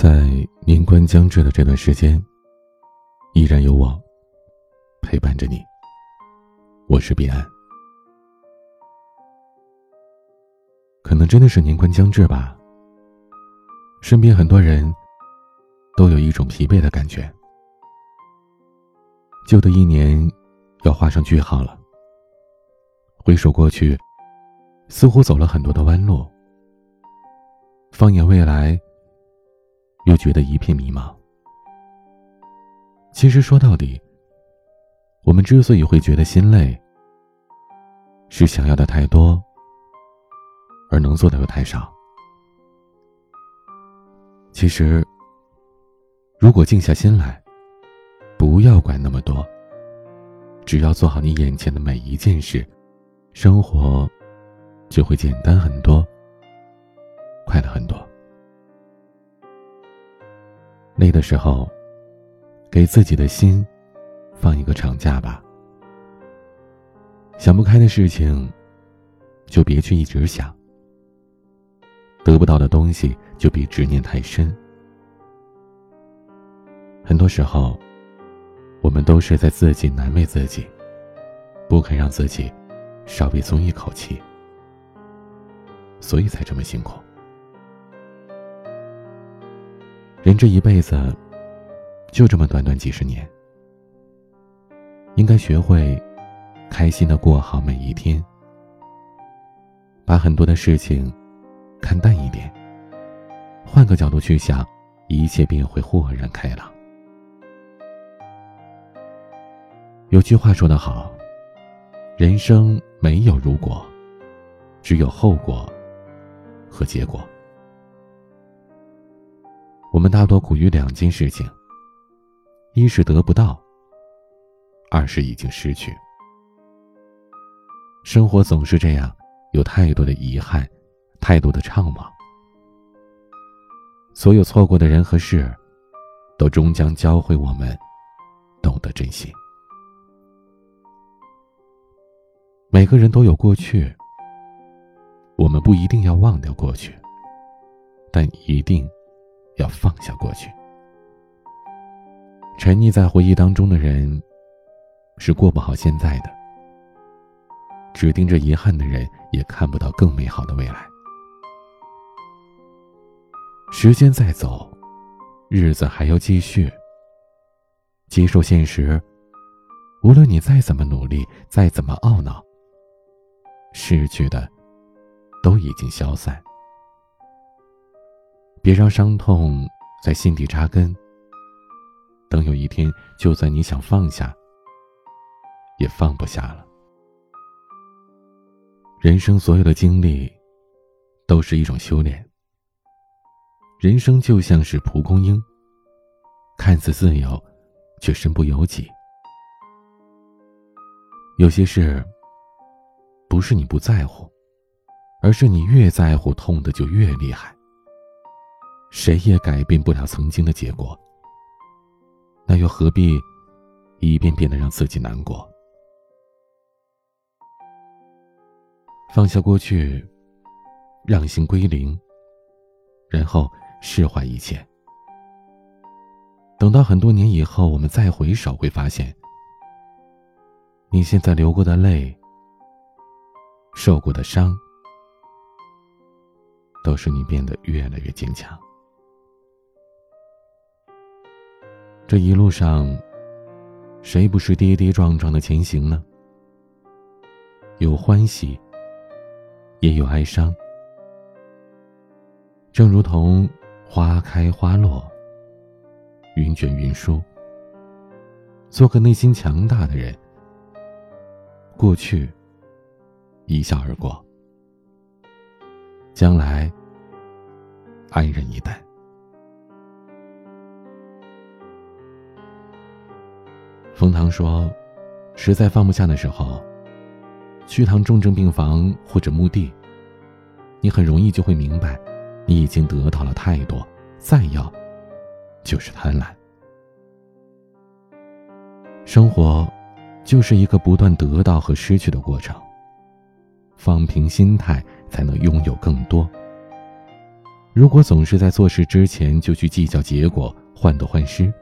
在年关将至的这段时间，依然有我陪伴着你。我是彼岸。可能真的是年关将至吧。身边很多人都有一种疲惫的感觉。旧的一年要画上句号了。回首过去，似乎走了很多的弯路。放眼未来。又觉得一片迷茫。其实说到底，我们之所以会觉得心累，是想要的太多，而能做的又太少。其实，如果静下心来，不要管那么多，只要做好你眼前的每一件事，生活就会简单很多，快乐很多。累的时候，给自己的心放一个长假吧。想不开的事情，就别去一直想；得不到的东西，就别执念太深。很多时候，我们都是在自己难为自己，不肯让自己稍微松一口气，所以才这么辛苦。人这一辈子，就这么短短几十年，应该学会开心的过好每一天，把很多的事情看淡一点，换个角度去想，一切便会豁然开朗。有句话说得好，人生没有如果，只有后果和结果。我们大多苦于两件事情：一是得不到，二是已经失去。生活总是这样，有太多的遗憾，太多的怅惘。所有错过的人和事，都终将教会我们懂得珍惜。每个人都有过去，我们不一定要忘掉过去，但一定。要放下过去，沉溺在回忆当中的人，是过不好现在的；只盯着遗憾的人，也看不到更美好的未来。时间在走，日子还要继续。接受现实，无论你再怎么努力，再怎么懊恼，失去的都已经消散。别让伤痛在心底扎根。等有一天，就算你想放下，也放不下了。人生所有的经历，都是一种修炼。人生就像是蒲公英，看似自由，却身不由己。有些事，不是你不在乎，而是你越在乎，痛的就越厉害。谁也改变不了曾经的结果，那又何必一遍遍的让自己难过？放下过去，让心归零，然后释怀一切。等到很多年以后，我们再回首，会发现，你现在流过的泪、受过的伤，都是你变得越来越坚强。这一路上，谁不是跌跌撞撞的前行呢？有欢喜，也有哀伤。正如同花开花落，云卷云舒。做个内心强大的人，过去一笑而过，将来安然以待。冯唐说：“实在放不下的时候，去趟重症病房或者墓地，你很容易就会明白，你已经得到了太多，再要就是贪婪。生活就是一个不断得到和失去的过程。放平心态，才能拥有更多。如果总是在做事之前就去计较结果，患得患失，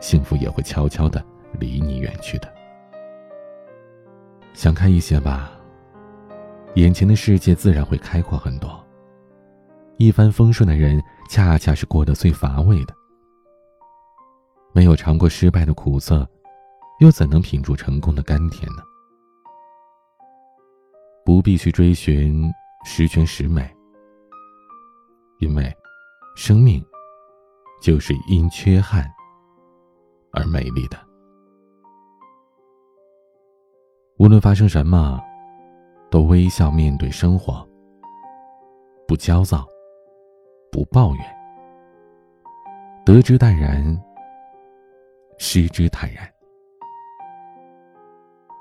幸福也会悄悄的离你远去的。想开一些吧，眼前的世界自然会开阔很多。一帆风顺的人，恰恰是过得最乏味的。没有尝过失败的苦涩，又怎能品出成功的甘甜呢？不必去追寻十全十美。因为，生命就是因缺憾而美丽的。无论发生什么，都微笑面对生活，不焦躁，不抱怨，得之淡然，失之坦然。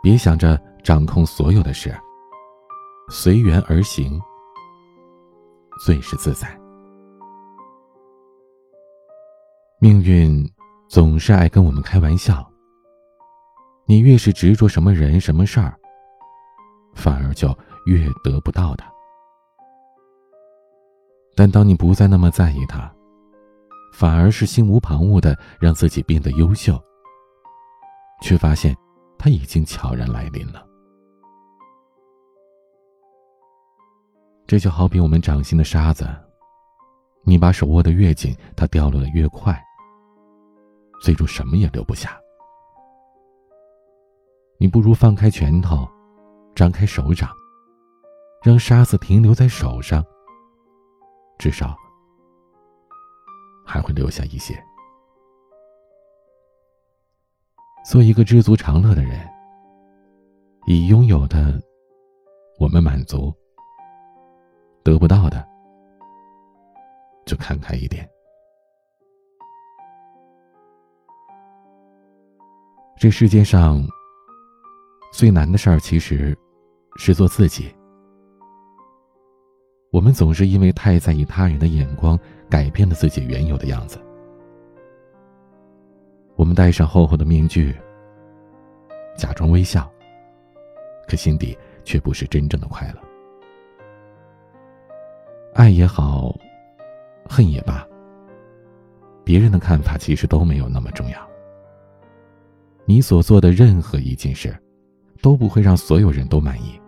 别想着掌控所有的事，随缘而行，最是自在。命运总是爱跟我们开玩笑。你越是执着什么人、什么事儿，反而就越得不到他。但当你不再那么在意他，反而是心无旁骛的让自己变得优秀，却发现他已经悄然来临了。这就好比我们掌心的沙子，你把手握得越紧，它掉落的越快。最终什么也留不下。你不如放开拳头，张开手掌，让沙子停留在手上，至少还会留下一些。做一个知足常乐的人，已拥有的我们满足，得不到的就看开一点。这世界上最难的事儿，其实是做自己。我们总是因为太在意他人的眼光，改变了自己原有的样子。我们戴上厚厚的面具，假装微笑，可心底却不是真正的快乐。爱也好，恨也罢，别人的看法其实都没有那么重要。你所做的任何一件事，都不会让所有人都满意。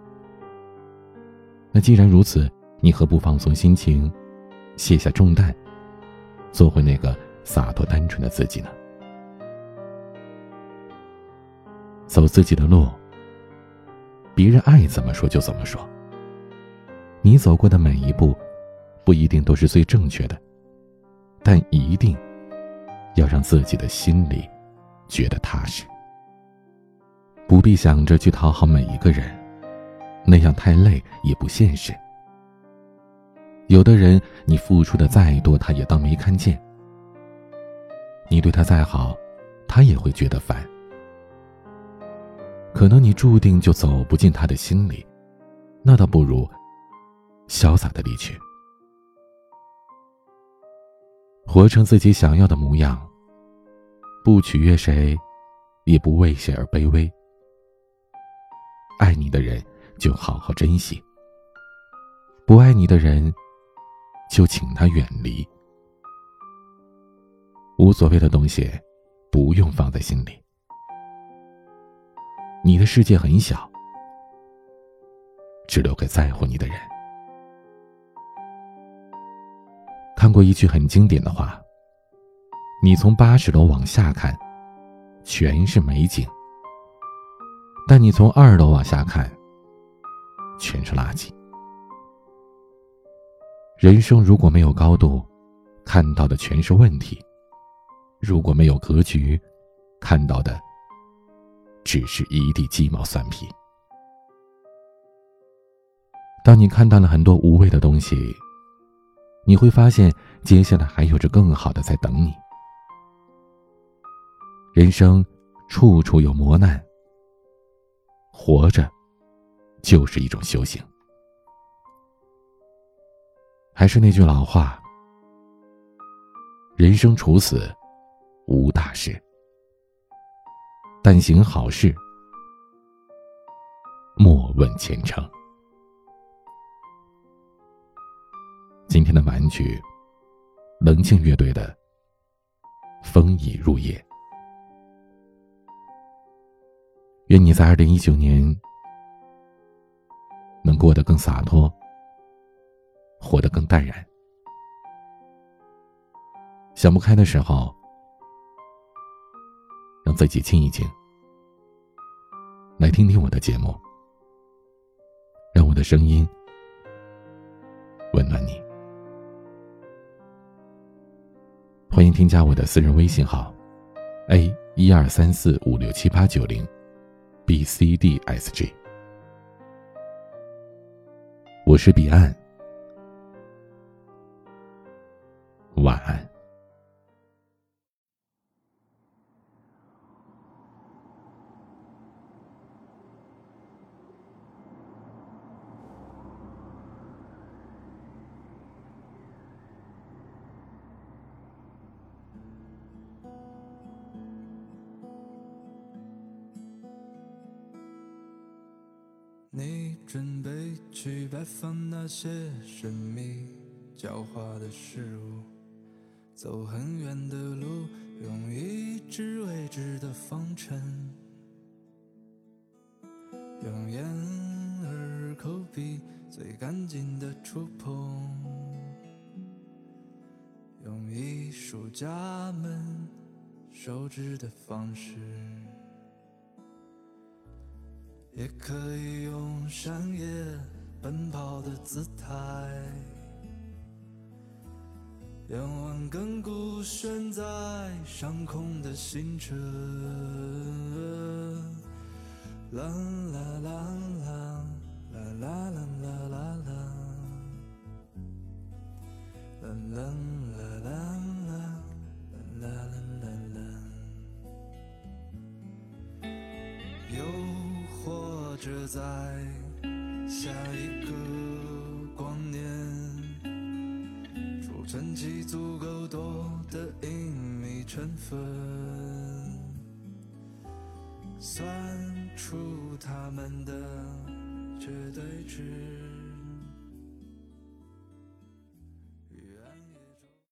那既然如此，你何不放松心情，卸下重担，做回那个洒脱单纯的自己呢？走自己的路，别人爱怎么说就怎么说。你走过的每一步，不一定都是最正确的，但一定要让自己的心里。觉得踏实，不必想着去讨好每一个人，那样太累也不现实。有的人，你付出的再多，他也当没看见；你对他再好，他也会觉得烦。可能你注定就走不进他的心里，那倒不如潇洒的离去，活成自己想要的模样。不取悦谁，也不为谁而卑微。爱你的人就好好珍惜，不爱你的人就请他远离。无所谓的东西，不用放在心里。你的世界很小，只留给在乎你的人。看过一句很经典的话。你从八十楼往下看，全是美景；但你从二楼往下看，全是垃圾。人生如果没有高度，看到的全是问题；如果没有格局，看到的只是一地鸡毛蒜皮。当你看到了很多无谓的东西，你会发现，接下来还有着更好的在等你。人生处处有磨难，活着就是一种修行。还是那句老话：人生处死无大事，但行好事，莫问前程。今天的晚曲，冷静乐队的《风已入夜》。愿你在二零一九年能过得更洒脱，活得更淡然。想不开的时候，让自己静一静，来听听我的节目，让我的声音温暖你。欢迎添加我的私人微信号：a 一二三四五六七八九零。B c d s g，我是彼岸，晚安。准备去拜访那些神秘狡猾的事物，走很远的路，用一支未知的方程，用眼耳口鼻最干净的触碰，用艺术家们手指的方式。也可以用山野奔跑的姿态，仰望亘古悬在上空的星辰。啦啦啦啦啦啦啦啦啦啦，啦啦这在下一个光年，储存起足够多的隐秘成分，算出它们的绝对值。